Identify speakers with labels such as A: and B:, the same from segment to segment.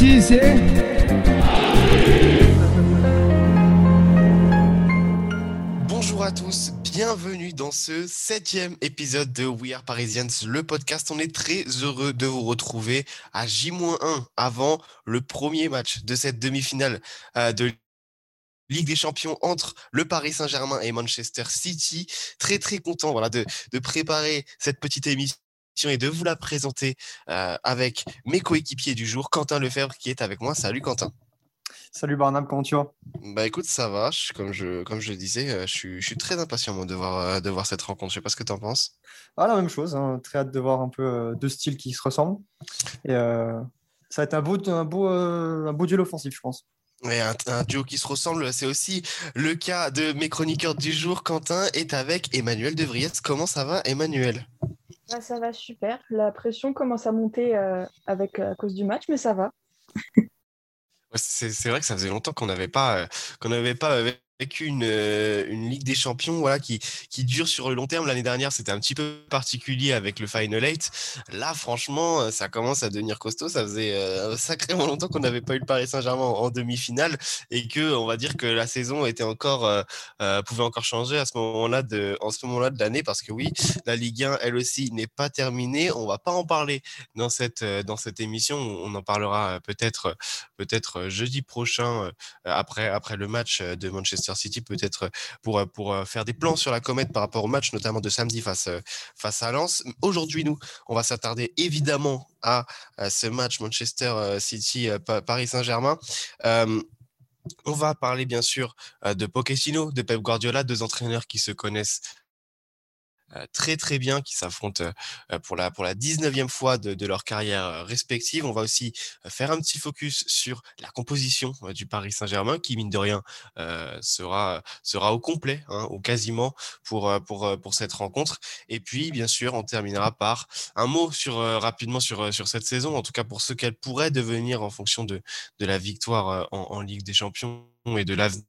A: C'est.
B: Bonjour à tous, bienvenue dans ce septième épisode de We Are Parisians, le podcast. On est très heureux de vous retrouver à J-1 avant le premier match de cette demi-finale euh, de Ligue des Champions entre le Paris Saint-Germain et Manchester City. Très très content voilà, de préparer cette petite émission et de vous la présenter euh, avec mes coéquipiers du jour, Quentin Lefebvre qui est avec moi. Salut Quentin.
C: Salut Barnum, comment tu vas?
B: Bah écoute, ça va. Je- comme, je, comme je le disais, euh, je suis, je suis très impatient moi, de, voir, euh, de voir cette rencontre. Je sais pas ce que tu en penses.
C: Ah, la même chose, hein, très hâte de voir un peu euh, deux styles qui se ressemblent. Et euh, ça va être un beau, un beau, un beau duel offensif, je pense.
B: Ouais, un, un duo qui se ressemble, c'est aussi le cas de mes chroniqueurs du jour. Quentin est avec Emmanuel De Vriette. Comment ça va, Emmanuel?
D: Ah, ça va super. La pression commence à monter euh, avec, à cause du match, mais ça va.
B: C'est vrai que ça faisait longtemps qu'on n'avait pas, euh, qu'on n'avait pas euh, vécu une, euh, une Ligue des Champions voilà, qui, qui dure sur le long terme. L'année dernière, c'était un petit peu particulier avec le Final 8. Là, franchement, euh, ça commence à devenir costaud. Ça faisait euh, sacrément longtemps qu'on n'avait pas eu le Paris Saint-Germain en, demi-finale et que, on va dire que la saison était encore, pouvait encore changer à ce moment-là de, en ce moment-là de l'année parce que oui, la Ligue 1, elle aussi, n'est pas terminée. On va pas en parler dans cette, dans cette émission. On en parlera peut-être euh, jeudi prochain, après, après le match de Manchester City, peut-être euh, pour, euh, pour euh, faire des plans sur la comète par rapport au match, notamment de samedi face, face à Lens. Aujourd'hui, nous, on va s'attarder évidemment à, ce match Manchester euh, City euh, Pa- Paris Saint-Germain. On va parler bien sûr de Pochettino, de Pep Guardiola, deux entraîneurs qui se connaissent très très bien, qui s'affrontent euh, euh, pour la, pour la 19e fois de, de leur carrière euh, respective. On va aussi euh, faire un petit focus sur la composition euh, du Paris Saint-Germain, qui mine de rien euh, sera, sera au complet, hein, ou quasiment, pour, euh, pour, euh, pour cette rencontre. Et puis, bien sûr, on terminera par un mot sur, euh, rapidement sur, euh, sur cette saison, en tout cas pour ce qu'elle pourrait devenir en fonction de, de la victoire euh, en, en Ligue des Champions et de l'avenir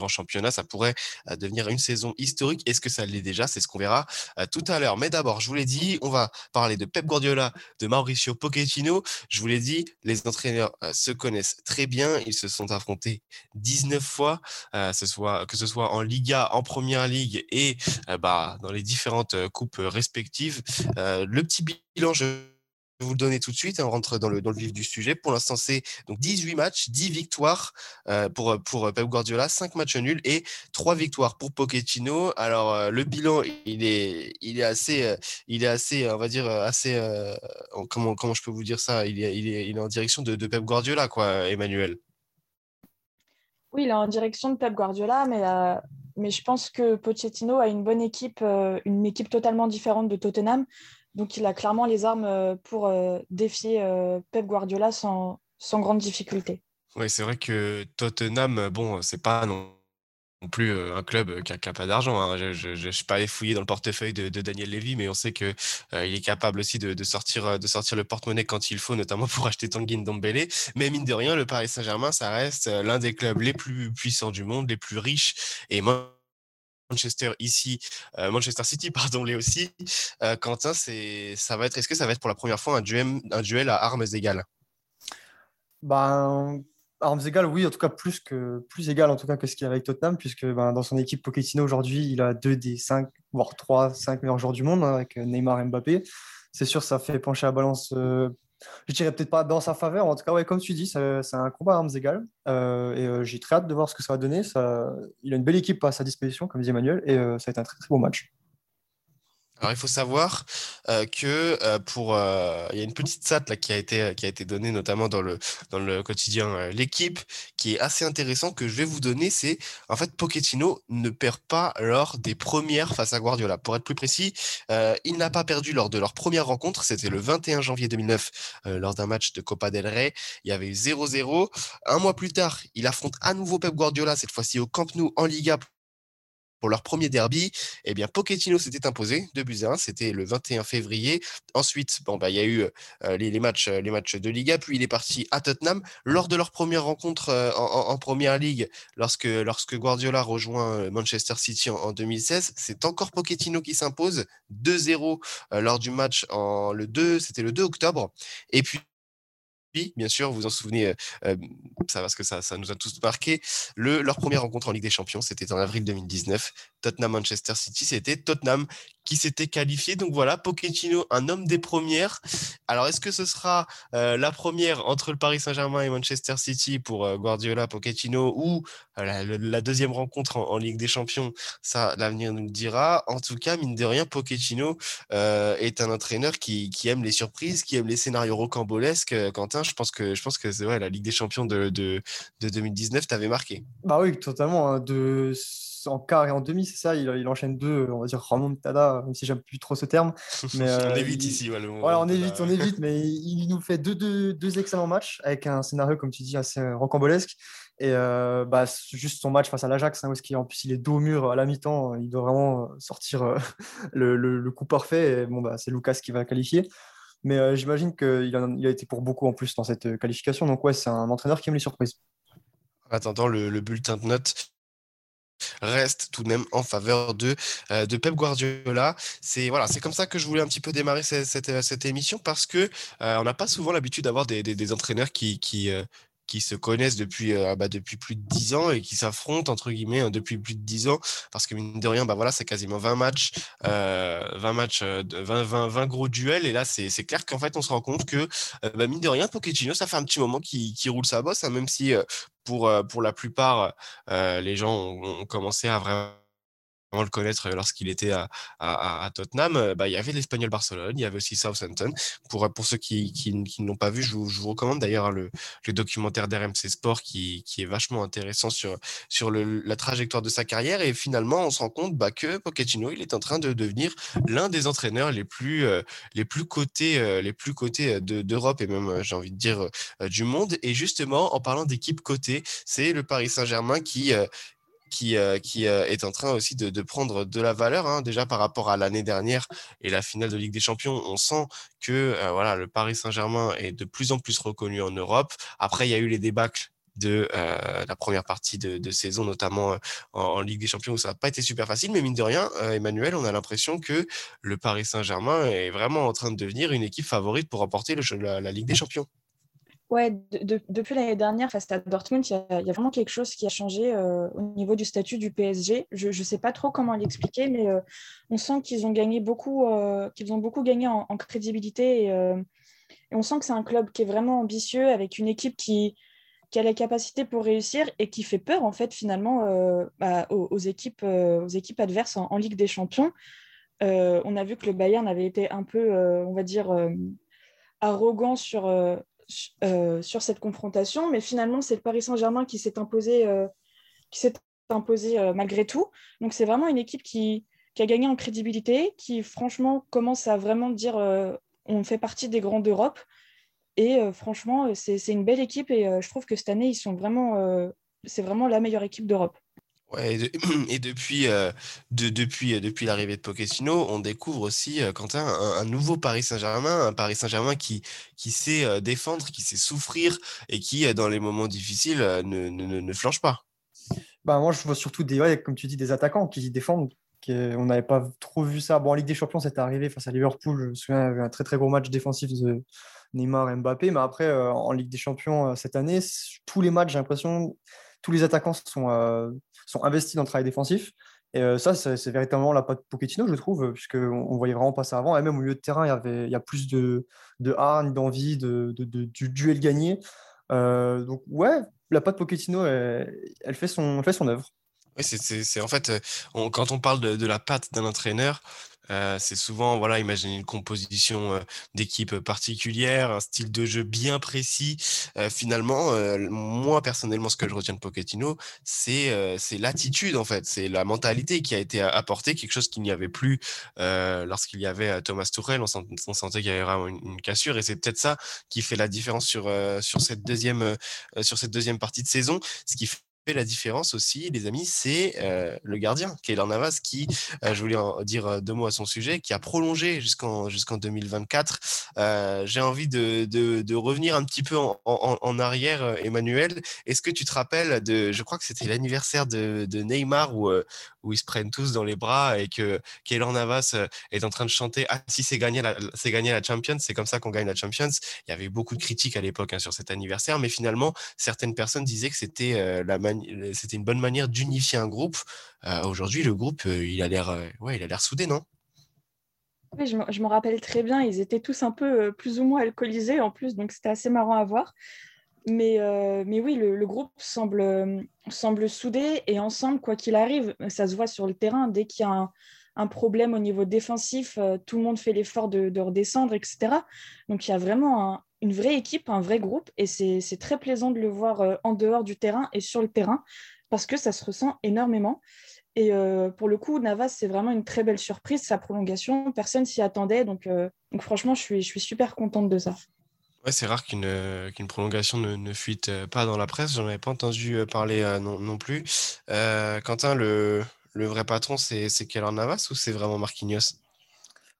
B: en championnat, ça pourrait devenir une saison historique. Est-ce que ça l'est déjà? C'est ce qu'on verra tout à l'heure. Mais d'abord, je vous l'ai dit, on va parler de Pep Guardiola, de Mauricio Pochettino. Je vous l'ai dit, les entraîneurs se connaissent très bien. Ils se sont affrontés 19 fois, que ce soit en Liga, en Première Ligue et bah, dans les différentes coupes respectives. Le petit bilan, je vous le donner tout de suite. hein, On rentre dans le, dans le vif du sujet. Pour l'instant, c'est donc 18 matchs, 10 victoires euh, pour, pour Pep Guardiola, 5 matchs nuls et 3 victoires pour Pochettino. Alors, euh, le bilan, il est, il est assez, euh, il est assez, on va dire, euh, assez, euh, en- comment, comment je peux vous dire ça? Il est, il est, en direction de, Pep Guardiola, quoi, Emmanuel.
D: Oui, il est en direction de Pep Guardiola, mais, euh, mais je pense que Pochettino a une bonne équipe, euh, une équipe totalement différente de Tottenham. Donc, il a clairement les armes euh, pour euh, défier euh, Pep Guardiola sans, sans grande difficulté.
B: Oui, c'est vrai que Tottenham, bon, c'est pas non plus un club qui a, qui a pas d'argent. hein. Je ne suis pas allé fouiller dans le portefeuille de, Daniel Levy, mais on sait euh, il est capable aussi de, de sortir, de sortir le porte-monnaie quand il faut, notamment pour acheter Tanguy Ndombele. Mais mine de rien, le Paris Saint-Germain, ça reste l'un des clubs les plus puissants du monde, les plus riches. Et Manchester ici, euh, Manchester City, pardon, les aussi. Euh, Quentin, c'est, ça va être, est-ce que ça va être pour la première fois un duel, un duel à armes égales?
C: Ben, armes égales, oui, en tout cas plus, que, plus égal en tout cas que ce qu'il y a avec Tottenham, puisque ben, dans son équipe Pochettino aujourd'hui, il a deux des cinq, voire trois, cinq meilleurs joueurs du monde, hein, avec Neymar et Mbappé. C'est sûr, ça fait pencher la balance, euh, je dirais peut-être pas dans sa faveur, en tout cas, ouais, comme tu dis, c'est un combat à armes égales. Euh, et euh, j'ai très hâte de voir ce que ça va donner. Il a une belle équipe à sa disposition, comme dit Emmanuel, et euh, ça va être un très très beau match.
B: Alors, il faut savoir euh, que euh, pour, euh, y a une petite stat là, qui a été, donnée notamment dans le, quotidien L'équipe, qui est assez intéressant que je vais vous donner. C'est en fait Pochettino ne perd pas lors des premières face à Guardiola. Pour être plus précis, il n'a pas perdu lors de leur première rencontre. C'était le 21 janvier 2009 euh, lors d'un match de Copa del Rey. Il y avait eu 0-0. Un mois plus tard, il affronte à nouveau Pep Guardiola, cette fois-ci au Camp Nou en Liga pour leur premier derby, eh bien, Pochettino s'était imposé 2 buts à 1. C'était le 21 février. Ensuite, bon, bah, il y a eu euh, les, matchs, euh, les matchs de Liga. Puis il est parti à Tottenham. Lors de leur première rencontre euh, en, première ligue, lorsque, lorsque Guardiola rejoint Manchester City en, en 2016, c'est encore Pochettino qui s'impose 2-0 euh, lors du match en le 2, c'était le 2 octobre. Et puis bien sûr, vous en souvenez, euh, euh, ça parce que ça, nous a tous marqué. Le, leur première rencontre en Ligue des Champions, c'était en avril 2019. Tottenham-Manchester City, c'était Tottenham qui s'était qualifié. Donc voilà, Pochettino, un homme des premières. Alors, est-ce que ce sera euh, la première entre le Paris Saint-Germain et Manchester City pour Guardiola, Pochettino, ou la, deuxième rencontre en, Ligue des Champions? Ça, l'avenir nous le dira. En tout cas, mine de rien, Pochettino est un entraîneur qui, aime les surprises, qui aime les scénarios rocambolesques. Quentin, je pense que, je pense que c'est la Ligue des Champions de, de, de 2019 t'avait marqué.
C: Bah oui, totalement. Hein, en quart et en demi, c'est ça. Il, il, enchaîne deux, on va dire remontada, même si j'aime plus trop ce terme.
B: Mais, on évite ici.
C: voilà, on évite, on évite, mais il, nous fait deux, deux, deux, excellents matchs avec un scénario, comme tu dis, assez rocambolesque. Et euh, bah, juste son match face à l'Ajax, hein, où est en plus il est dos au mur à la mi-temps, il doit vraiment sortir euh, le, le, coup parfait. Et bon, bah, c'est Lucas qui va qualifier. Mais euh, j'imagine qu'il a, il a été pour beaucoup en plus dans cette euh, qualification. Donc, ouais, c'est un entraîneur qui aime les surprises.
B: En attendant, le, bulletin de notes reste tout de même en faveur de, euh, Pep Guardiola. C'est comme ça que je voulais un petit peu démarrer cette, émission parce que on n'a pas souvent l'habitude d'avoir des, entraîneurs qui, qui, qui se connaissent depuis, euh, bah, depuis plus de 10 ans et qui s'affrontent entre guillemets hein, depuis plus de 10 ans. Parce que mine de rien bah voilà c'est quasiment 20 matchs 20 euh, matchs 20, 20, 20, gros duels. Et là c'est clair qu'en fait on se rend compte que euh, bah, mine de rien Pochettino ça fait un petit moment qui, qui roule sa bosse hein, même si pour, pour la plupart les gens ont commencé à vraiment le connaître lorsqu'il était à, Tottenham, bah, il y avait l'Espagnol Barcelone, il y avait aussi Southampton. Pour, pour ceux qui, ne l'ont pas vu, je vous, recommande d'ailleurs le, le, documentaire d'RMC Sport qui, est vachement intéressant sur, la trajectoire de sa carrière. Et finalement, on se rend compte bah, que Pochettino, il est en train de devenir l'un des entraîneurs les plus, les plus cotés, les plus cotés d'Europe et même, j'ai envie de dire, du monde. Et justement, en parlant d'équipe cotée, c'est le Paris Saint-Germain qui, qui, euh, euh, est en train aussi de, prendre de la valeur. Hein. Déjà par rapport à l'année dernière et la finale de Ligue des Champions, on sent que euh, voilà, le Paris Saint-Germain est de plus en plus reconnu en Europe. Après, il y a eu les débâcles de la première partie de, saison, notamment en, Ligue des Champions, où ça n'a pas été super facile. Mais mine de rien, Emmanuel, on a l'impression que le Paris Saint-Germain est vraiment en train de devenir une équipe favorite pour remporter la Ligue des Champions.
D: Ouais, depuis l'année dernière, face à Dortmund, il y, a vraiment quelque chose qui a changé euh, au niveau du statut du PSG. Je ne sais pas trop comment l'expliquer, mais euh, on sent qu'ils ont gagné beaucoup, euh, qu'ils ont beaucoup gagné en, crédibilité. Et, on sent que c'est un club qui est vraiment ambitieux, avec une équipe qui, qui, a la capacité pour réussir et qui fait peur, en fait, finalement, bah, aux, équipes, aux équipes adverses en, Ligue des Champions. on a vu que le Bayern avait été un peu, on va dire, arrogant sur sur cette confrontation, mais finalement, c'est le Paris Saint-Germain qui s'est imposé, euh, qui s'est imposé euh, malgré tout. Donc, c'est vraiment une équipe qui, a gagné en crédibilité, qui franchement commence à vraiment dire on fait partie des grands d'Europe. Et franchement, c'est une belle équipe et je trouve que cette année, c'est vraiment la meilleure équipe d'Europe.
B: et, depuis, euh, depuis, euh, depuis l'arrivée de Pochettino, on découvre aussi, euh, Quentin, un, nouveau Paris Saint-Germain, un Paris Saint-Germain qui, qui sait défendre, qui sait souffrir et qui, dans les moments difficiles, ne, ne, ne flanche pas.
C: Bah, moi, je vois surtout, des, comme tu dis, des attaquants qui défendent. Qui, on n'avait pas trop vu ça. Bon, en Ligue des Champions, c'était arrivé face à Liverpool. Je me souviens, il y avait un très très gros match défensif de Neymar et Mbappé. Mais après, en Ligue des Champions, cette année, tous les matchs, j'ai l'impression, tous les attaquants sont, euh, sont investis dans le travail défensif. Et euh, ça, c'est véritablement la patte Pochettino, je trouve, puisqu'on ne voyait vraiment pas ça avant. Et même au milieu de terrain, il y, avait, il y a plus de, de hargne, d'envie, de, de, du duel gagné. Euh, donc, ouais, la patte Pochettino, elle, elle, fait, son, fait son œuvre.
B: Oui, c'est en fait, quand on parle de, de la patte d'un entraîneur, euh, c'est souvent, voilà, imaginer une composition euh, d'équipe particulière, un style de jeu bien précis. Euh, finalement, moi, personnellement, ce que je retiens de Pochettino, c'est c'est l'attitude, en fait. C'est la mentalité qui a été apportée, quelque chose qu'il n'y avait plus lorsqu'il y avait Thomas Tuchel. On, sentait qu'il y avait vraiment une, cassure et c'est peut-être ça qui fait la différence sur, sur, cette deuxième, sur cette deuxième partie de saison. Ce qui fait fait la différence aussi, les amis, c'est le gardien, Keylor Navas, qui, je voulais en dire deux mots à son sujet, qui a prolongé jusqu'en jusqu'en 2024. J'ai envie de, de, revenir un petit peu en, en, arrière, Emmanuel. Est-ce que tu te rappelles de, je crois que c'était l'anniversaire de, de, Neymar où, où ils se prennent tous dans les bras et que Keylor Navas est en train de chanter Ah, si c'est gagné c'est gagné la Champions, c'est comme ça qu'on gagne la Champions. Il y avait beaucoup de critiques à l'époque hein, sur cet anniversaire, mais finalement, certaines personnes disaient que c'était la c'était une bonne manière d'unifier un groupe. Euh, aujourd'hui, le groupe, euh, il a l'air euh, ouais, soudé, non?
D: Oui, je me, rappelle très bien. Ils étaient tous un peu plus ou moins alcoolisés en plus, donc c'était assez marrant à voir. Mais, mais oui, le, groupe semble, semble soudé et ensemble, quoi qu'il arrive, ça se voit sur le terrain. Dès qu'il y a un, problème au niveau défensif, tout le monde fait l'effort de, de, redescendre, etc. Donc il y a vraiment un, une vraie équipe, un vrai groupe, et c'est très plaisant de le voir euh, en dehors du terrain et sur le terrain, parce que ça se ressent énormément. Et euh, pour le coup, Navas, c'est vraiment une très belle surprise, sa prolongation, personne s'y attendait, donc, euh, franchement, je suis, super contente de ça.
B: Ouais, c'est rare qu'une prolongation ne, ne, fuite pas dans la presse, j'en avais pas entendu parler non, plus. Quentin, le, le vrai patron, c'est Keller Navas ou c'est vraiment Marquinhos?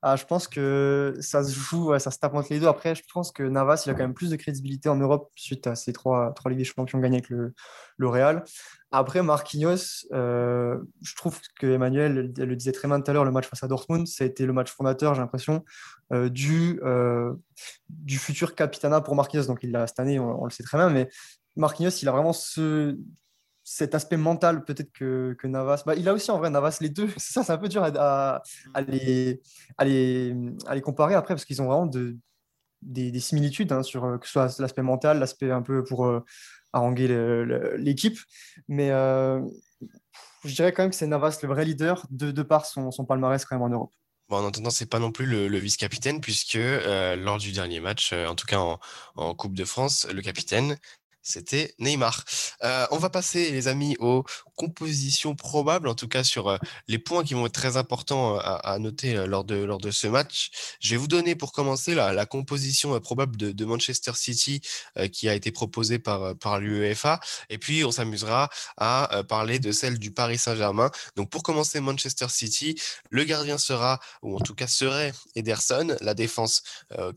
C: Ah, je pense que ça se joue, ça se tape entre les deux. Après, je pense que Navas, il a quand même plus de crédibilité en Europe suite à ces trois, trois Ligues des Champions gagnés avec le, le Real. Après, Marquinhos, euh, je trouve que Emmanuel le disait très bien tout à l'heure, le match face à Dortmund, ça a été le match fondateur, j'ai l'impression, euh, du, euh, du futur capitana pour Marquinhos. Donc, il l'a cette année, on, on, le sait très bien, mais Marquinhos, il a vraiment ce, cet aspect mental peut-être que, que, Navas. Bah, il a aussi en vrai Navas les deux. Ça, c'est un peu dur à, à, les, à, les, à, les, comparer après parce qu'ils ont vraiment de, des, des, similitudes hein, sur que ce soit l'aspect mental, l'aspect un peu pour euh, haranguer l'équipe. Mais euh, je dirais quand même que c'est Navas le vrai leader de, de par son, son, palmarès quand même en Europe.
B: Bon, en attendant, c'est pas non plus le, vice-capitaine puisque euh, lors du dernier match, en tout cas en, en, Coupe de France, le capitaine c'était Neymar. Euh, on va passer, les amis, aux compositions probables, en tout cas sur euh, les points qui vont être très importants euh, à, noter lors, de, ce match. Je vais vous donner pour commencer la, la composition probable de, Manchester City qui a été proposée par, par l'UEFA. Et puis, on s'amusera à parler de celle du Paris Saint-Germain. Donc, pour commencer, Manchester City, le gardien sera, ou en tout cas serait Ederson. La défense,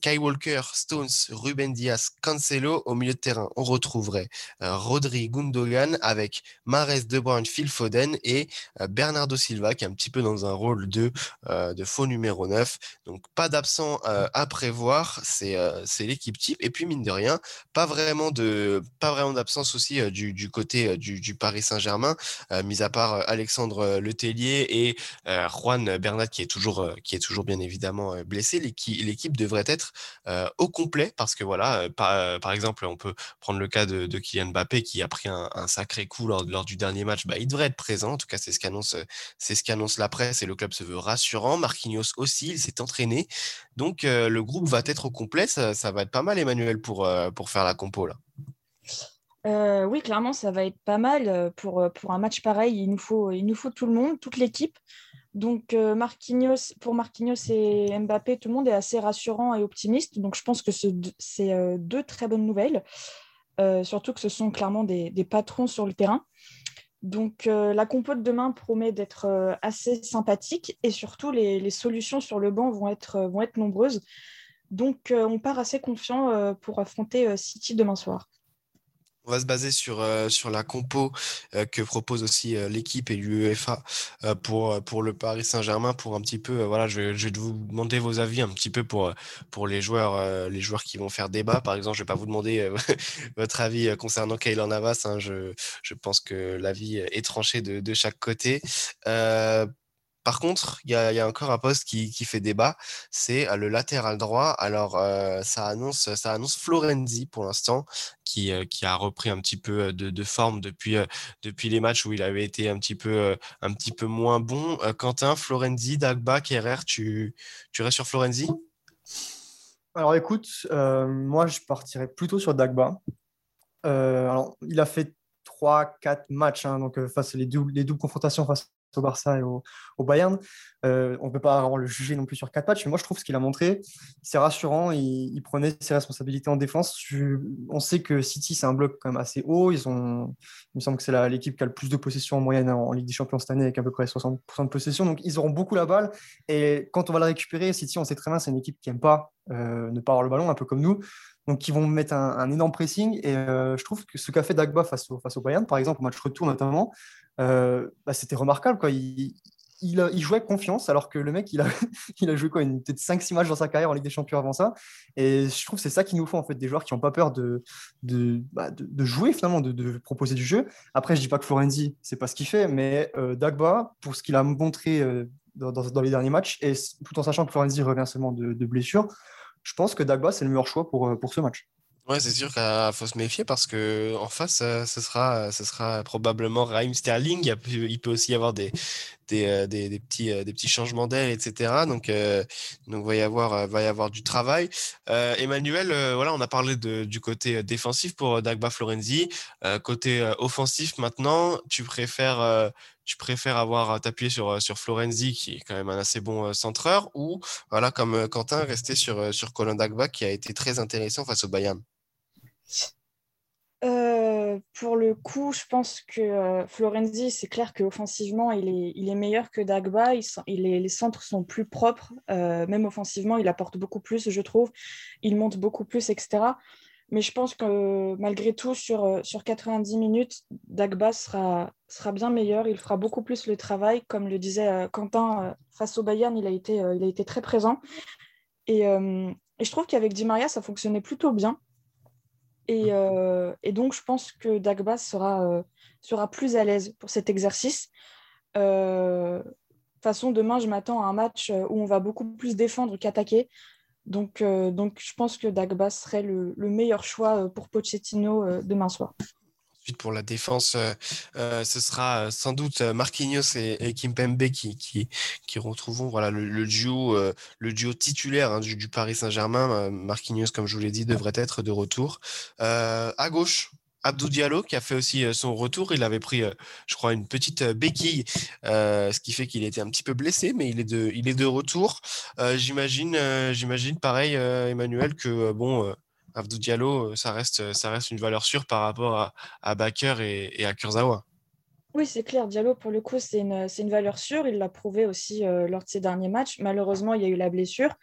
B: Kai Walker, Stones, Ruben Diaz, Cancelo. Au milieu de terrain, on retrouve trouverait euh, Rodri Gundogan avec Mares De Bruyne, Phil Foden et euh, Bernardo Silva qui est un petit peu dans un rôle de, euh, de faux numéro 9. Donc pas d'absent à prévoir, c'est l'équipe type. Et puis mine de rien, pas vraiment de pas vraiment d'absence aussi du, du, côté du, du Paris Saint-Germain, mis à part Alexandre Letellier et Juan Bernat qui est toujours qui est toujours bien évidemment blessé. L'équipe devrait être au complet parce que voilà, par, par exemple, on peut prendre le cas de, Kylian Mbappé qui a pris un, sacré coup lors, du dernier match, bah, il devrait être présent. En tout cas, c'est ce qu'annonce la presse et le club se veut rassurant. Marquinhos aussi, il s'est entraîné. Donc euh, le groupe va être au complet. Ça, va être pas mal, Emmanuel, pour, euh, pour faire la compo là.
D: Euh, oui, clairement, ça va être pas mal. Pour, pour un match pareil, il nous, faut, il nous faut tout le monde, toute l'équipe. Donc, Marquinhos, pour Marquinhos et Mbappé, tout le monde est assez rassurant et optimiste. Donc, je pense que c'est deux très bonnes nouvelles. Euh, surtout que ce sont clairement des, patrons sur le terrain. Donc euh, la compo de demain promet d'être euh, assez sympathique et surtout les, solutions sur le banc vont être, vont être nombreuses. Donc on part assez confiant pour affronter City demain soir.
B: On va se baser sur, euh, sur la compo euh, que propose aussi euh, l'équipe et l'UEFA pour, pour le Paris Saint-Germain pour un petit peu, voilà, je, vais vous demander vos avis un petit peu pour, pour les, joueurs, les joueurs qui vont faire débat. Par exemple, je ne vais pas vous demander votre avis concernant Kaylor Navas. Hein. je, je, pense que l'avis est tranché de, de chaque côté. Par contre, il y, a, encore un poste qui, fait débat, c'est euh, le latéral droit. Alors, euh, ça, annonce, ça annonce Florenzi pour l'instant, qui, euh, qui, a repris un petit peu de, forme depuis, depuis les matchs où il avait été un petit peu, un petit peu moins bon. Quentin, Florenzi, Dagba, Kerrer, tu, tu restes sur Florenzi?
C: Alors écoute, moi je partirais plutôt sur Dagba. alors, il a fait 3-4 matchs, hein, donc face les doubles, les doubles confrontations face au Barça et au, Bayern. Euh, on ne peut pas vraiment le juger non plus sur quatre matchs, mais moi je trouve ce qu'il a montré, c'est rassurant. Il, prenait ses responsabilités en défense. on sait que City, c'est un bloc quand même assez haut. Ils ont, il me semble que c'est l'équipe qui a le plus de possession en moyenne en, Ligue des Champions cette année, avec à peu près 60% de possession. Donc ils auront beaucoup la balle. Et quand on va la récupérer, City, on sait très bien, c'est une équipe qui n'aime pas euh, ne pas avoir le ballon, un peu comme nous. Donc, ils vont mettre un, énorme pressing. Et euh, je trouve que ce qu'a fait Dagba face au, face au Bayern, par exemple, au match retour notamment, euh, bah, c'était remarquable. Quoi. Il, jouait confiance, alors que le mec, il a, joué quoi, peut-être 5-6 matchs dans sa carrière en Ligue des Champions avant ça. Et je trouve que c'est ça qu'il nous faut, en fait, des joueurs qui n'ont pas peur de, bah, jouer, finalement, de, proposer du jeu. Après, je dis pas que Florenzi, c'est pas ce qu'il fait, mais euh, Dagba, pour ce qu'il a montré dans, dans, les derniers matchs, et tout en sachant que Florenzi revient seulement de, blessure, je pense que Dagba, c'est le meilleur choix euh, pour ce match.
B: Ouais, c'est sûr qu'il faut se méfier parce que en face, euh, ce sera, ce sera probablement Raheem Sterling. Il peut aussi y avoir des, euh, petits, des petits changements d'air, etc. Donc, donc va y avoir, va y avoir du travail. Emmanuel, voilà, on a parlé de, du côté défensif pour Dagba Florenzi. côté offensif, maintenant, tu préfères tu préfères avoir t'appuyer sur, euh, sur Florenzi, qui est quand même un assez bon euh, centreur, ou voilà, comme euh, Quentin, rester sur, sur Colin Dagba, qui a été très intéressant face au Bayern?
D: Pour le coup, je pense que Florenzi, c'est clair qu'offensivement, il est, il est meilleur que Dagba. Les centres sont plus propres, même offensivement, il apporte beaucoup plus, je trouve. Il monte beaucoup plus, etc. Mais je pense que malgré tout, sur, euh, sur 90 minutes, Dagba sera, sera bien meilleur. Il fera beaucoup plus le travail. Comme le disait euh, Quentin, euh, face au Bayern, il a été, il a été très présent. Et, et je trouve qu'avec Di Maria, ça fonctionnait plutôt bien. Et, et donc, je pense que Dagba sera, sera plus à l'aise pour cet exercice. De toute façon, demain, je m'attends à un match où on va beaucoup plus défendre qu'attaquer. Donc, euh, donc, je pense que Dagba serait le, meilleur choix euh, pour Pochettino euh, demain soir.
B: Ensuite, pour la défense, ce sera sans doute Marquinhos et, Kimpembe qui, qui, retrouveront le, duo, le duo titulaire hein, du, Paris Saint-Germain. Marquinhos, comme je vous l'ai dit, devrait être de retour. à gauche, Abdou Diallo qui a fait aussi euh, son retour. Il avait pris, euh, je crois, une petite euh, béquille, ce qui fait qu'il était un petit peu blessé, mais il est de, il est de retour. j'imagine, j'imagine pareil, Emmanuel, que bon, Abdou Diallo, ça reste, ça reste une valeur sûre par rapport à, à Baker et, à Kurzawa.
D: Oui, c'est clair. Diallo, pour le coup, c'est une, une, valeur sûre. Il l'a prouvé aussi lors de ses derniers matchs. Malheureusement, il y a eu la blessure.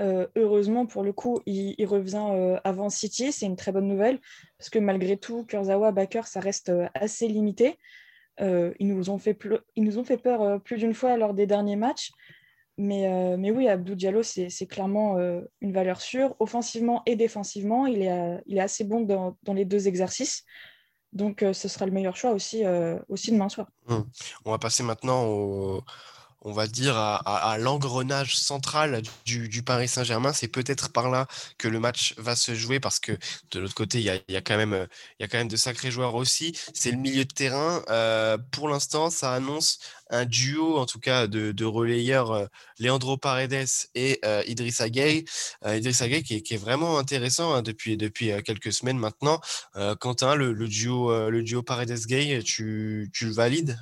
D: Euh, heureusement, pour le coup, il, revient euh, avant City. C'est une très bonne nouvelle parce que malgré tout, Kurzawa, Baker, ça reste euh, assez limité. ils, nous ont fait ils nous ont fait peur plus d'une fois lors des derniers matchs. Mais, mais oui, Abdou Diallo, c'est clairement une valeur sûre. Offensivement et défensivement, il est, il est assez bon dans, dans les deux exercices. Donc, ce sera le meilleur choix aussi, aussi demain soir.
B: Mmh. On va passer maintenant au on va dire, à, l'engrenage central du, Paris Saint-Germain. C'est peut-être par là que le match va se jouer parce que de l'autre côté, il y a, quand même, y a quand même de sacrés joueurs aussi. C'est le milieu de terrain. Euh, pour l'instant, ça annonce un duo, en tout cas, de, relayeurs euh, Leandro Paredes et euh, Idrissa Gueye. Idrissa Gueye qui est, vraiment intéressant hein, depuis, depuis quelques semaines maintenant. Quentin, le, duo, duo Paredes-Gueye, tu, tu le valides?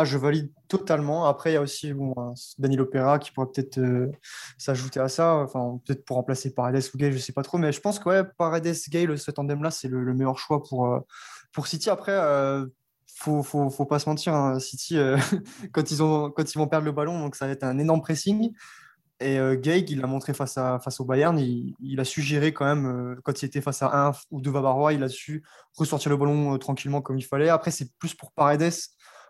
C: Ah, je valide totalement. Après, il y a aussi bon, Daniel Opera qui pourrait peut-être euh, s'ajouter à ça, enfin, peut-être pour remplacer Paredes ou Gay, je ne sais pas trop. Mais je pense que ouais, Paredes, Gay, ce tandem-là, c'est le, meilleur choix pour, euh, pour City. Après, euh, faut, faut, faut, pas se mentir, hein, City, euh, quand, ils ont, quand ils vont perdre le ballon, donc ça va être un énorme pressing. Et Gay, il l'a montré face, à, face au Bayern, il, a su gérer quand même, quand il était face à un ou deux Bavarois, il a su ressortir le ballon tranquillement comme il fallait. Après, c'est plus pour Paredes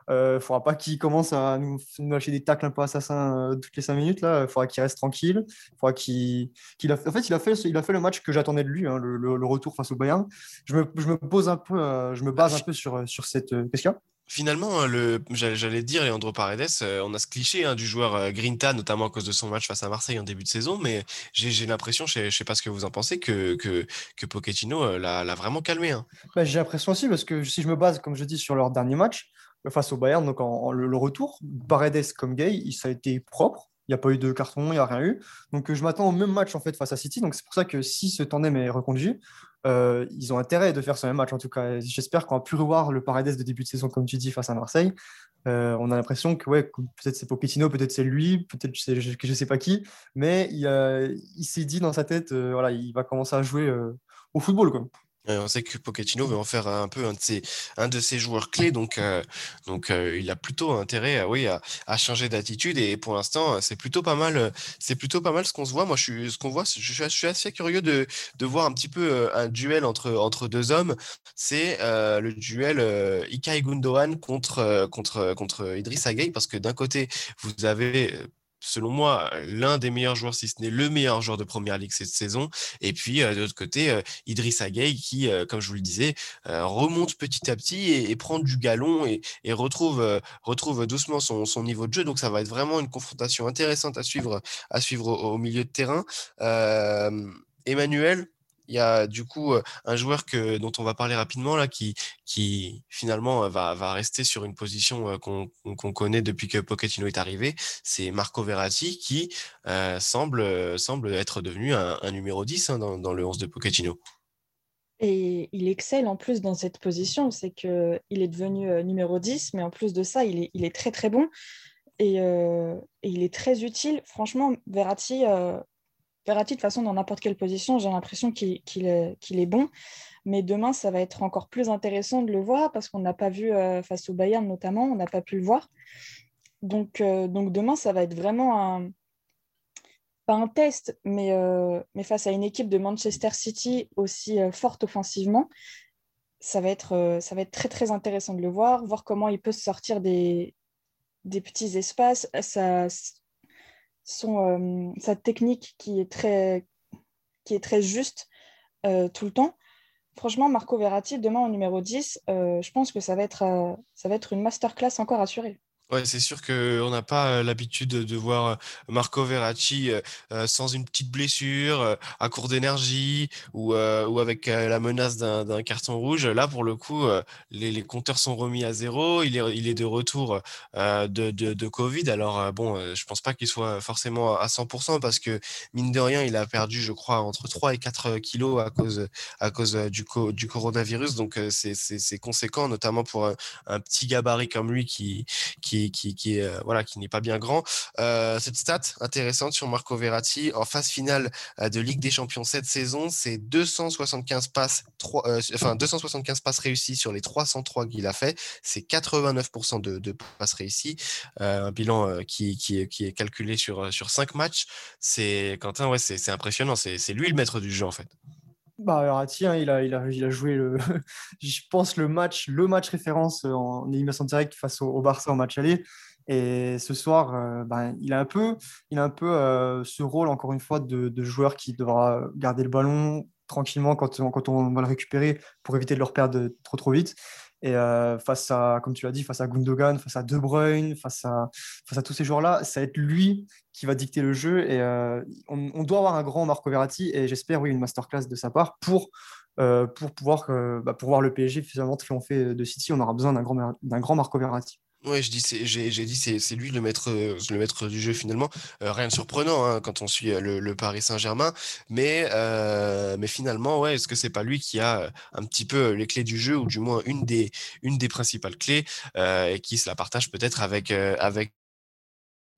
C: ne faudra pas qu'il commence à nous, lâcher des tacles un peu assassins euh, toutes les cinq minutes. Là. Il faudra qu'il reste tranquille. faudra qu'il, a, en fait, il a fait, il a fait le match que j'attendais de lui, hein, le, retour face au Bayern. Je me, je me pose un peu, euh, je me base un peu sur, sur cette. question.
B: Finalement, le, j'allais dire Leandro Paredes, on a ce cliché hein, du joueur Grinta, notamment à cause de son match face à Marseille en début de saison, mais j'ai, l'impression, je ne sais pas ce que vous en pensez, que, que, que Pochettino l'a, vraiment calmé. Hein.
C: Bah, j'ai l'impression aussi, parce que si je me base, comme je dis, sur leur dernier match, face au Bayern, donc en, le, retour, Paredes comme Gay, ça a été propre. Il n'y a pas eu de carton, il n'y a rien eu. Donc je m'attends au même match en fait face à City. Donc c'est pour ça que si ce tandem est reconduit, ils ont intérêt de faire ce même match en tout cas. J'espère qu'on va plus revoir le Paredes de début de saison, comme tu dis, face à Marseille. on a l'impression que ouais, peut-être c'est Pochettino, peut-être c'est lui, peut-être je ne sais pas qui, mais il, il s'est dit dans sa tête, voilà, il va commencer à jouer au football. Quoi
B: on sait que Pochettino veut en faire un peu un de ses, joueurs clés, donc, euh, euh, il a plutôt intérêt à, oui, à, changer d'attitude. Et pour l'instant, c'est plutôt pas mal. C'est plutôt pas mal ce qu'on se voit. Moi, je suis, ce qu'on voit, je, suis assez curieux de, de, voir un petit peu euh, un duel entre, entre deux hommes. C'est le duel Ikai Gundogan contre, contre, contre Idriss Gueye, parce que d'un côté, vous avez selon moi, l'un des meilleurs joueurs, si ce n'est le meilleur joueur de première ligue cette saison. Et puis, de l'autre côté, euh, Idriss Gueye qui, comme je vous le disais, remonte petit à petit et, prend du galon et, retrouve, retrouve doucement son, niveau de jeu. Donc, ça va être vraiment une confrontation intéressante à suivre, à suivre au milieu de terrain. Emmanuel, il y a du coup un joueur que, dont on va parler rapidement là, qui, qui finalement va, va rester sur une position qu'on connaît depuis que Pochettino est arrivé. C'est Marco Verratti qui semble, semble être devenu un, numéro 10 hein, dans, dans, le 11 de Pochettino.
D: Et il excelle en plus dans cette position, c'est qu'il est devenu numéro 10, mais en plus de ça, il est, il est très très bon et, et, il est très utile. Franchement, Verratti, De toute façon, dans n'importe quelle position, j'ai l'impression qu'il est, bon. Mais demain, ça va être encore plus intéressant de le voir parce qu'on n'a pas vu euh, face au Bayern notamment, on n'a pas pu le voir. Donc, euh, donc demain, ça va être vraiment un, pas un test, mais, euh, mais face à une équipe de Manchester City aussi forte offensivement, ça va, être, ça va être très très intéressant de le voir, voir comment il peut sortir des, petits espaces. Son, euh, sa technique qui est très, juste euh, tout le temps. Franchement, Marco Verratti, demain au numéro 10, euh, je pense que ça va être une masterclass encore assurée.
B: Ouais, c'est sûr qu'on n'a pas l'habitude de voir Marco Verratti sans une petite blessure, à court d'énergie ou, avec la menace d'un carton rouge. Là, pour le coup, les, compteurs sont remis à zéro. Il est, de retour de, Covid. Alors, bon, je pense pas qu'il soit forcément à 100% parce que, mine de rien, il a perdu, je crois, entre 3 et 4 kilos à cause, à cause du, du coronavirus. Donc, c'est conséquent, notamment pour un, petit gabarit comme lui qui qui, euh, voilà, qui n'est pas bien grand. Euh, cette stat intéressante sur Marco Verratti en phase finale euh, de Ligue des Champions cette saison, c'est 275 passes, enfin 275 passes réussies sur les 303 qu'il a fait. C'est 89% de, passes réussies. un bilan qui, qui, est calculé sur, sur 5 matchs. C'est Quentin, ouais, c'est impressionnant. C'est lui le maître du jeu en fait.
C: Bah, Verratti, hein, il, a, il, a, il a joué, je pense, le match, le match référence en élimination directe face au, Barça en match aller. Et ce soir, euh, ben, il a un peu, il a un peu euh, ce rôle, encore une fois, de, de, joueur qui devra garder le ballon tranquillement quand, quand on va le récupérer pour éviter de le perdre trop trop vite. Et euh, face à, comme tu l'as dit, face à Gundogan, face à De Bruyne, face à, face à tous ces joueurs-là, ça va être lui qui va dicter le jeu. Et euh, on, doit avoir un grand Marco Verratti et j'espère, oui, une masterclass de sa part pour, euh, pour, pouvoir, bah, pour voir le PSG finalement triompher de City. On aura besoin d'un grand, d'un grand Marco Verratti.
B: Ouais, je dis, j'ai, dit, c'est, lui le maître, le maître du jeu finalement. Euh, rien de surprenant hein, quand on suit le, le Paris Saint-Germain, mais, euh, finalement, ouais, est-ce que c'est pas lui qui a un petit peu les clés du jeu ou du moins une des, principales clés euh, et qui se la partage peut-être avec,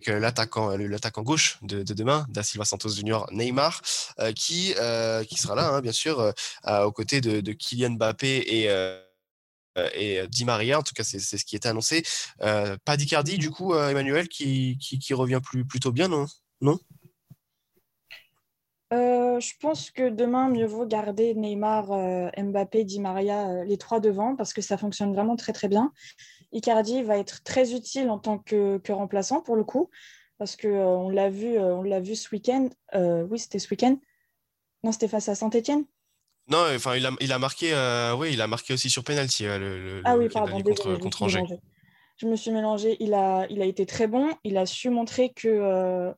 B: l'attaquant gauche de, de, demain, Da Silva Santos Junior Neymar, qui, sera là, hein, bien sûr, aux côtés de, de Kylian Mbappé et euh, et euh, Di Maria, en tout cas c'est ce qui était annoncé. Euh, pas d'Icardi du coup, Emmanuel, qui, revient plus, plutôt bien, non, non?
D: Je pense que demain, mieux vaut garder Neymar, Mbappé, Di Maria, les trois devant, parce que ça fonctionne vraiment très très bien. Icardi va être très utile en tant que, que remplaçant pour le coup, parce qu'on on l'a vu, l'a vu ce week-end. oui, c'était ce week-end? Non, c'était face à Saint-Etienne.
B: Non, enfin, il a, il a marqué, euh, oui, il a marqué aussi sur penalty. Euh, le,
D: ah oui, pardon, contre, contre Angers. Je me suis mélangé. Il a, il a été très bon. Il a su montrer que euh,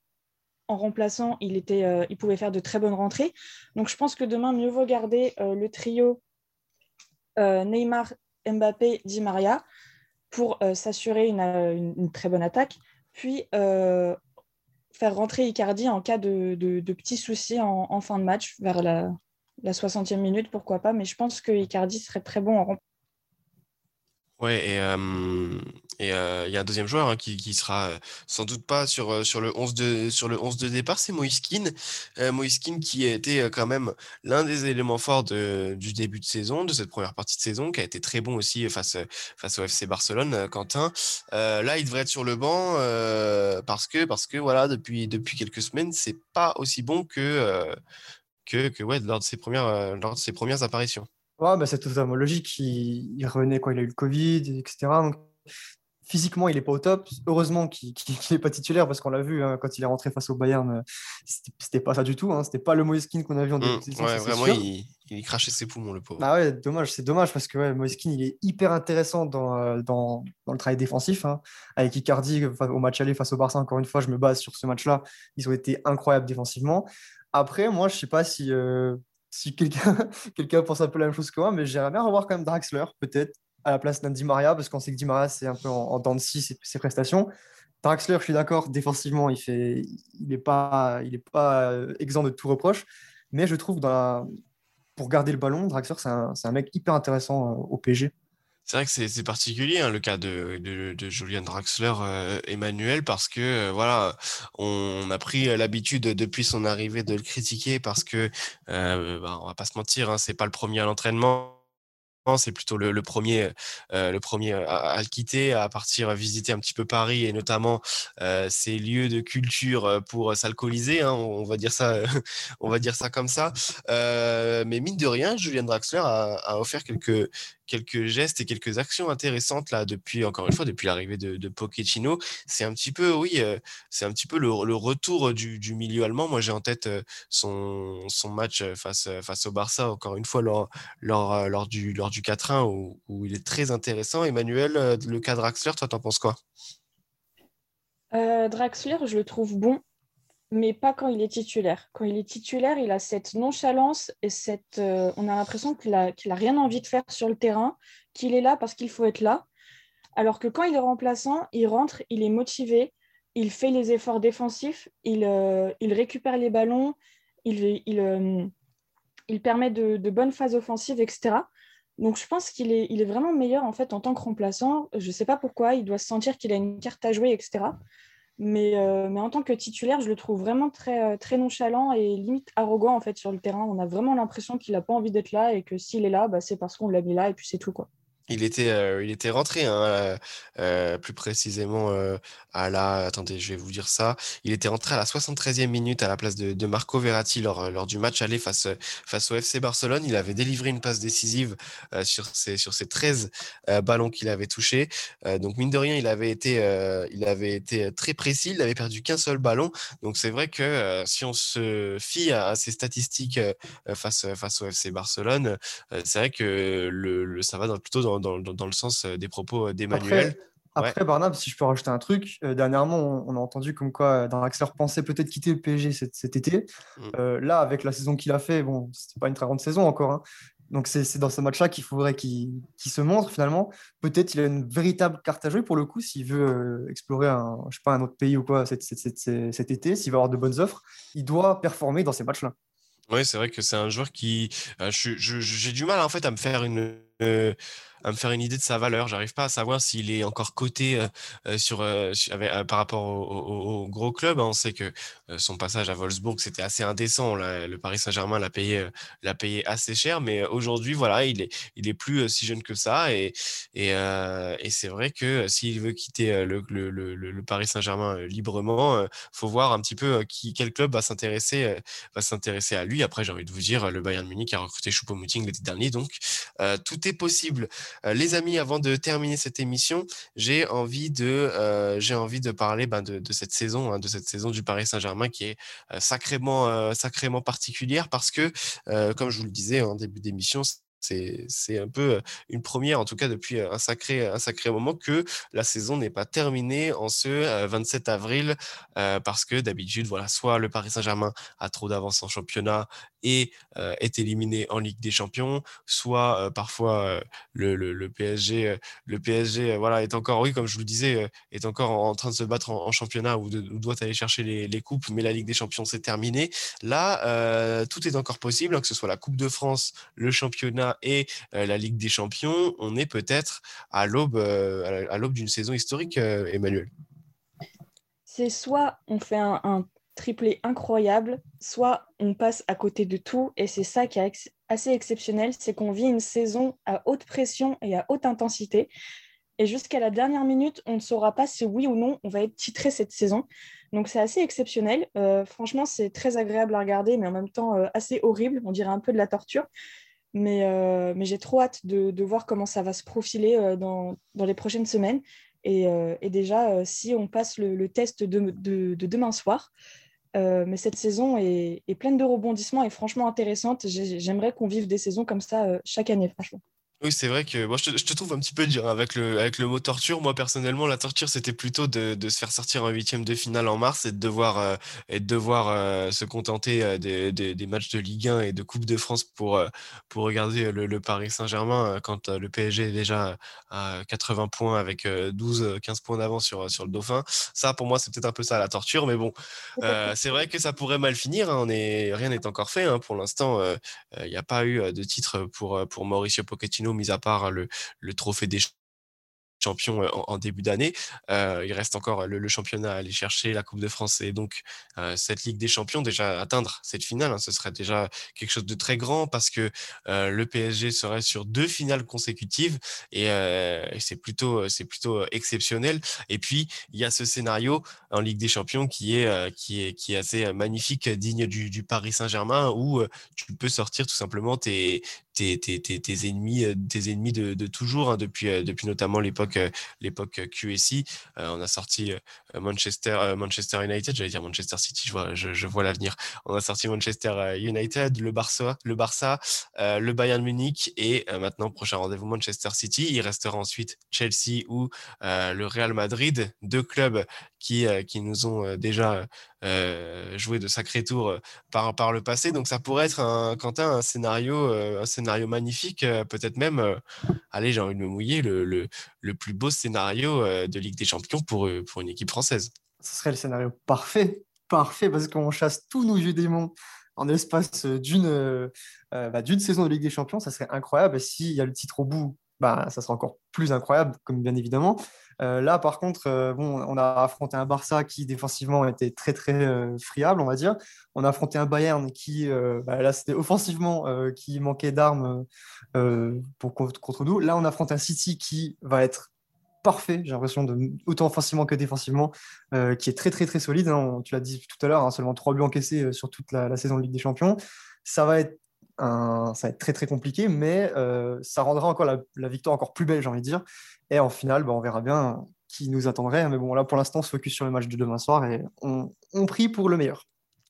D: en remplaçant, il, était, il pouvait faire de très bonnes rentrées. Donc, je pense que demain, mieux vaut garder le trio Neymar, Mbappé, Di Maria pour s'assurer une, une, très bonne attaque. Puis faire rentrer Icardi en cas de, petits soucis en, fin de match, vers la, la 60e minute, pourquoi pas. Mais je pense que Icardi serait très bon en
B: Ouais, et il y a un deuxième joueur hein, qui, sera sans doute pas sur, le 11 de, sur le 11 de départ, c'est Moiskin. Moiskin qui a été quand même l'un des éléments forts du début de saison, de cette première partie de saison, qui a été très bon aussi face, au FC Barcelone, Quentin. là, il devrait être sur le banc parce que, parce que voilà, depuis, depuis quelques semaines, c'est pas aussi bon que, que, que ouais, lors, de ses premières, lors de ses premières apparitions.
C: Ouais, bah, c'est totalement logique. Il, revenait quand il a eu le Covid, etc. Donc, physiquement, il n'est pas au top. Heureusement qu'il n'est pas titulaire parce qu'on l'a vu hein, quand il est rentré face au Bayern, euh, c'était pas ça du tout. Hein. C'était pas le Moiskin qu'on a vu en début
B: de saison. Ouais, vraiment, il, il, crachait ses poumons, le pauvre.
C: Ah ouais, dommage, c'est dommage parce que ouais, Moiskin, il est hyper intéressant dans, euh, dans, dans le travail défensif. Hein. Avec Icardi au match aller face au Barça, encore une fois, je me base sur ce match-là. Ils ont été incroyables défensivement. Après, moi, je sais pas si. Euh, si quelqu'un quelqu'un pense un peu la même chose que moi, mais j'aimerais bien revoir quand même Draxler, peut-être, à la place d'Andy Maria, parce qu'on sait que Di Maria, c'est un peu en, dents de scie ses, prestations. Draxler, je suis d'accord, défensivement, il n'est il pas, pas euh, exempt de tout reproche, mais je trouve dans pour garder le ballon, Draxler, c'est un, un, mec hyper intéressant euh, au PG.
B: C'est vrai que c'est particulier hein, le cas de, de, Julian Draxler, euh, Emmanuel, parce que euh, voilà, on, a pris l'habitude depuis son arrivée de le critiquer parce que, euh, bah, on va pas se mentir, hein, c'est pas le premier à l'entraînement c'est plutôt le, premier, à, le quitter, à partir visiter un petit peu Paris et notamment ces lieux de culture pour s'alcooliser. Hein, on, va dire ça, on va dire ça comme ça. mais mine de rien, Julian Draxler a offert quelques quelques gestes et quelques actions intéressantes là depuis encore une fois depuis l'arrivée de, Pochettino. C'est un petit peu oui, euh, c'est un petit peu le, retour du, milieu allemand. Moi j'ai en tête euh, son, son match euh, face face au Barça encore une fois lors lors, lors du lors du 4-1 où, où, il est très intéressant. Emmanuel, le cas Draxler, toi t'en penses quoi?
D: Draxler, je le trouve bon mais pas quand il est titulaire. Quand il est titulaire, il a cette nonchalance et cette, euh, on a l'impression qu'il n'a rien envie de faire sur le terrain, qu'il est là parce qu'il faut être là. Alors que quand il est remplaçant, il rentre, il est motivé, il fait les efforts défensifs, il, euh, il récupère les ballons, il, il, euh, il permet de, de, bonnes phases offensives, etc. Donc je pense qu'il est, il est vraiment meilleur en fait en tant que remplaçant. Je ne sais pas pourquoi, il doit se sentir qu'il a une carte à jouer, etc. Mais, euh, mais en tant que titulaire, je le trouve vraiment très, euh, très nonchalant et limite arrogant en fait sur le terrain. On a vraiment l'impression qu'il n'a pas envie d'être là et que s'il est là, bah, c'est parce qu'on l'a mis là et puis c'est tout. quoi.
B: Il était, euh, il était rentré, hein, euh, plus précisément euh, à la. Attendez, je vais vous dire ça. Il était rentré à la 73e minute à la place de, Marco Verratti lors, lors du match aller face, face au FC Barcelone. Il avait délivré une passe décisive sur, ses, sur ses 13 ballons qu'il avait touchés. donc, mine de rien, il avait été, il avait été très précis. Il n'avait perdu qu'un seul ballon. Donc, c'est vrai que si on se fie à, ces statistiques face, face au FC Barcelone, c'est vrai que le, ça va dans, plutôt dans dans, le sens euh, des propos euh, d'Emmanuel.
C: Après, Barnab, si je peux rajouter un truc, euh, dernièrement, on, a entendu comme quoi Draxler pensait peut-être quitter le PSG cet, été. Mm. là, avec la saison qu'il a fait, bon, c'était pas une très grande saison encore. Hein. Donc, c'est dans ce match-là qu'il faudrait qu'il se montre finalement. Peut-être il a une véritable carte à jouer pour le coup, s'il veut explorer un, je sais pas, un autre pays ou quoi cet, cet été, s'il va avoir de bonnes offres. Il doit performer dans ces matchs-là.
B: Oui, c'est vrai que c'est un joueur qui. j'ai du mal en fait à me faire une à me faire une idée de sa valeur. J'arrive pas à savoir s'il est encore coté euh, euh, sur, euh, par rapport au, gros club. Hein. On sait que son passage à Wolfsburg, c'était assez indécent. Le Paris Saint-Germain l'a payé, assez cher, mais aujourd'hui, voilà, il est, plus si jeune que ça. Et, c'est vrai que s'il veut quitter le, Paris Saint-Germain librement, faut voir un petit peu quel club va s'intéresser, va s'intéresser à lui. Après, j'ai envie de vous dire, le Bayern Munich a recruté Choupo-Moting l'été dernier, donc tout est possible. Euh, les amis, avant de terminer cette émission, j'ai envie de, euh, parler ben, de, cette saison, hein, de cette saison du Paris Saint-Germain qui est euh, sacrément, particulière parce que, comme je vous le disais en début d'émission, c'est un peu une première, en tout cas depuis un sacré, un sacré moment, que la saison n'est pas terminée en ce 27 avril, parce que d'habitude, voilà, soit le Paris Saint-Germain a trop d'avance en championnat et est éliminé en Ligue des Champions, soit parfois le, PSG, le PSG voilà, est encore, oui, comme je vous le disais, est encore en, train de se battre en, championnat ou, doit aller chercher les, coupes, mais la Ligue des Champions c'est terminé. Là, tout est encore possible, hein, que ce soit la Coupe de France, le championnat et la Ligue des Champions. On est peut-être à l'aube à l'aube d'une saison historique, Emmanuel.
D: C'est soit on fait un triplé incroyable, soit on passe à côté de tout. Et c'est ça qui est assez exceptionnel, c'est qu'on vit une saison à haute pression et à haute intensité. Et jusqu'à la dernière minute, on ne saura pas si oui ou non on va être titré cette saison. Donc c'est assez exceptionnel. Euh, franchement, c'est très agréable à regarder, mais en même temps euh, assez horrible. On dirait un peu de la torture. Mais, euh, mais j'ai trop hâte de, voir comment ça va se profiler dans, dans les prochaines semaines. Et, déjà, si on passe le, test de, de, demain soir, euh, mais cette saison est, pleine de rebondissements et franchement intéressante. J'aimerais qu'on vive des saisons comme ça euh, chaque année, franchement.
B: Oui, c'est vrai que moi, je, te, trouve un petit peu dur avec le, avec le mot torture. Moi, personnellement, la torture, c'était plutôt de, de, se faire sortir en huitième de finale en mars et de devoir, euh, et de devoir euh, se contenter euh, des, des, des, matchs de Ligue 1 et de Coupe de France pour, pour regarder le, le Paris Saint-Germain quand le PSG est déjà à 80 points avec 12-15 points d'avance sur, sur le Dauphin. Ça, pour moi, c'est peut-être un peu ça la torture. Mais bon, c'est vrai que ça pourrait mal finir. Hein. On est, rien n'est encore fait. Hein. Pour l'instant, il n'y a pas eu de titre pour, pour Mauricio Pochettino mis à part le, trophée des champion en, début d'année. il reste encore le, championnat à aller chercher, la Coupe de France et donc cette Ligue des Champions. Déjà atteindre cette finale, hein, ce serait déjà quelque chose de très grand parce que le PSG serait sur deux finales consécutives et, c'est plutôt plutôt exceptionnel. Et puis il y a ce scénario en Ligue des Champions qui est qui est qui est assez magnifique, digne du Paris Saint-Germain où tu peux sortir tout simplement tes tes, ennemis, tes ennemis de, toujours, hein, depuis, depuis notamment l'époque l'époque QSI. on a sorti Manchester, Manchester United, j'allais dire Manchester City, je vois, l'avenir. On a sorti Manchester United, le Barça, le le Bayern Munich et maintenant prochain rendez-vous Manchester City. Il restera ensuite Chelsea ou le Real Madrid, deux clubs qui, qui nous ont déjà joué de sacrés tours par, par le passé. Donc ça pourrait être Quentin un scénario, un scénario magnifique, peut-être même, allez j'ai envie de me mouiller, le, le, plus beau scénario euh, de Ligue des Champions pour, euh, pour une équipe française.
C: Ce serait le scénario parfait, parfait, parce qu'on chasse tous nos vieux démons en l'espace d'une euh, bah, d'une saison de Ligue des Champions. Ça serait incroyable. S'il y a le titre au bout, bah, ça sera encore plus incroyable, comme bien évidemment. Là, par contre, bon, on a affronté un Barça qui défensivement était très très friable, on va dire. On a affronté un Bayern qui, bah, là, c'était offensivement qui manquait d'armes contre nous. Là, on affronte un City qui va être parfait, j'ai l'impression, de, autant offensivement que défensivement, qui est très très très solide. Hein. tu l'as dit tout à l'heure, hein, seulement trois buts encaissés sur toute la, la, saison de Ligue des Champions. Ça va être ça va être très très compliqué, mais euh, ça rendra encore la, victoire encore plus belle, j'ai envie de dire. Et en finale, bah, on verra bien qui nous attendrait. Mais bon, là pour l'instant, on se focus sur le match de demain soir et on, prie pour le meilleur.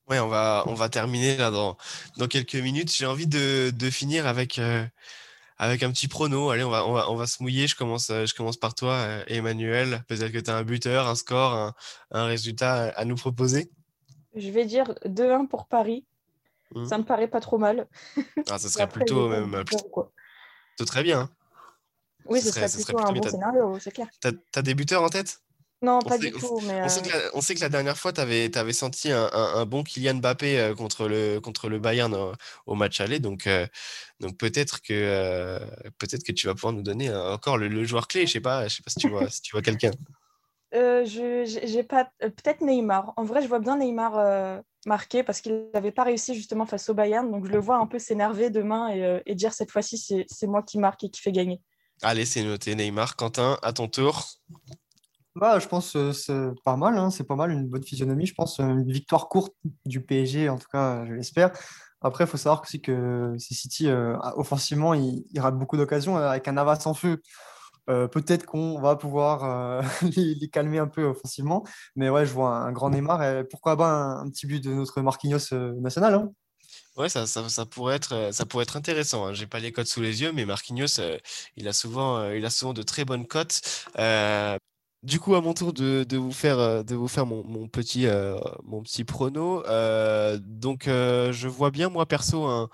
B: Ouais, on va, on va terminer là dans, dans quelques minutes. J'ai envie de, de, finir avec, euh, avec un petit prono. Allez, on va, on va, on va se mouiller. Je commence, euh, je commence par toi, Emmanuel. Peut-être que tu as un buteur, un score, un, un résultat à nous proposer.
D: Je vais dire 2-1 pour Paris. Mmh. Ça me paraît pas trop mal.
B: Ah, ça serait plutôt, même, plutôt, très bien. Hein.
D: Oui, ce serait, plutôt un bon scénario, c'est clair.
B: T'as as des buteurs en tête?
D: Non, pas du tout. Mais
B: on, sait euh, que la, dernière fois, tu avais, avais, senti un, un, bon Kylian Mbappé euh, contre le, contre le Bayern au, match aller. Donc, euh, donc peut-être que, tu vas pouvoir nous donner encore le, joueur clé. Je sais pas, je sais pas si tu vois, si tu vois quelqu'un.
D: j'ai pas peut-être Neymar. En vrai, je vois bien Neymar marqué parce qu'il n'avait pas réussi justement face au Bayern. Donc je le vois un peu s'énerver demain et, euh, dire cette fois-ci c'est moi qui marque et qui fait gagner.
B: Allez, c'est noté Neymar. Quentin, à ton tour.
C: Bah, je pense que c'est pas mal, hein. c'est pas mal, une bonne physionomie. Je pense une victoire courte du PSG, en tout cas, je l'espère. Après, il faut savoir aussi que City, euh, offensivement, il, il rate beaucoup d'occasions avec un avance en feu. Euh, peut-être qu'on va pouvoir euh, les, calmer un peu offensivement. Mais ouais, je vois un, grand Neymar. Pourquoi pas un, petit but de notre Marquinhos euh, national hein.
B: Ouais, ça, ça, pourrait être, ça pourrait être intéressant. Hein. J'ai pas les cotes sous les yeux, mais Marquinhos, il a souvent, il a souvent de très bonnes cotes. Du coup, à mon tour de, vous faire, euh, de vous faire mon, petit, euh, mon petit prono. Euh, donc, je vois bien, moi, perso, un,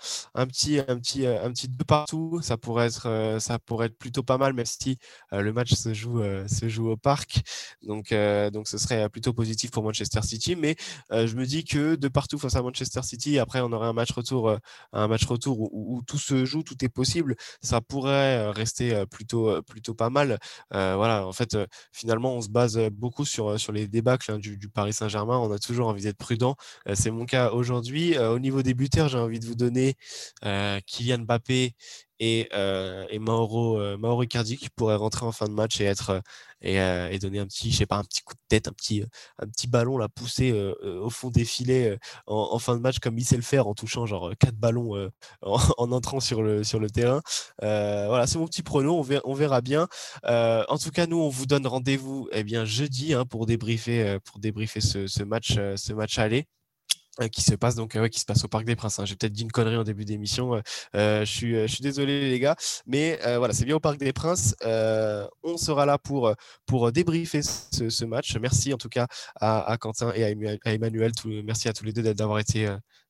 B: petit, un, petit, un petit deux partout. Ça pourrait, être, ça pourrait être plutôt pas mal, même si le match se joue, se joue au parc. Donc, donc, ce serait plutôt positif pour Manchester City. Mais je me dis que de partout face à Manchester City, après, on aurait un match retour, un match retour où, où, tout se joue, tout est possible. Ça pourrait rester plutôt, plutôt pas mal. voilà, en fait, finalement, on se base beaucoup sur, sur les débâcles hein, du, Paris Saint-Germain. On a toujours envie d'être prudent. c'est mon cas aujourd'hui. au niveau des buteurs, j'ai envie de vous donner Kylian Mbappé et, et Mauro, Mauro Icardi qui pourrait rentrer en fin de match et être et, donner un petit, je sais pas, un petit coup de tête, un petit, un petit ballon là poussé au fond des filets en, fin de match comme il sait le faire en touchant genre quatre ballons en, entrant sur le, terrain. voilà, c'est mon petit prono, on verra, bien. en tout cas, nous, on vous donne rendez-vous eh bien jeudi hein, pour débriefer, pour débriefer ce, ce match, ce match aller. Euh, qui se passe donc euh, qui se passe au Parc des Princes. Hein. J'ai peut-être dit une connerie en début d'émission. Euh, je suis désolé les gars, mais voilà, c'est bien au Parc des Princes. on sera là pour pour débriefer ce, match. Merci en tout cas à, Quentin et à, Emmanuel. merci à tous les deux d'avoir été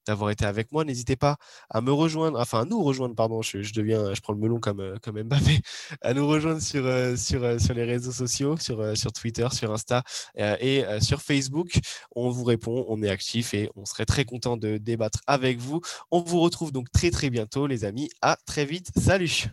B: d'avoir été avec moi. N'hésitez pas à me rejoindre, enfin à nous rejoindre, pardon, je, deviens, je prends le melon comme, euh, comme Mbappé, à nous rejoindre sur, euh, sur, euh, sur les réseaux sociaux, sur, sur Twitter, sur Insta et sur Facebook. On vous répond, on est actif et on serait très content de débattre avec vous. On vous retrouve donc très très bientôt, les amis. À très vite. Salut!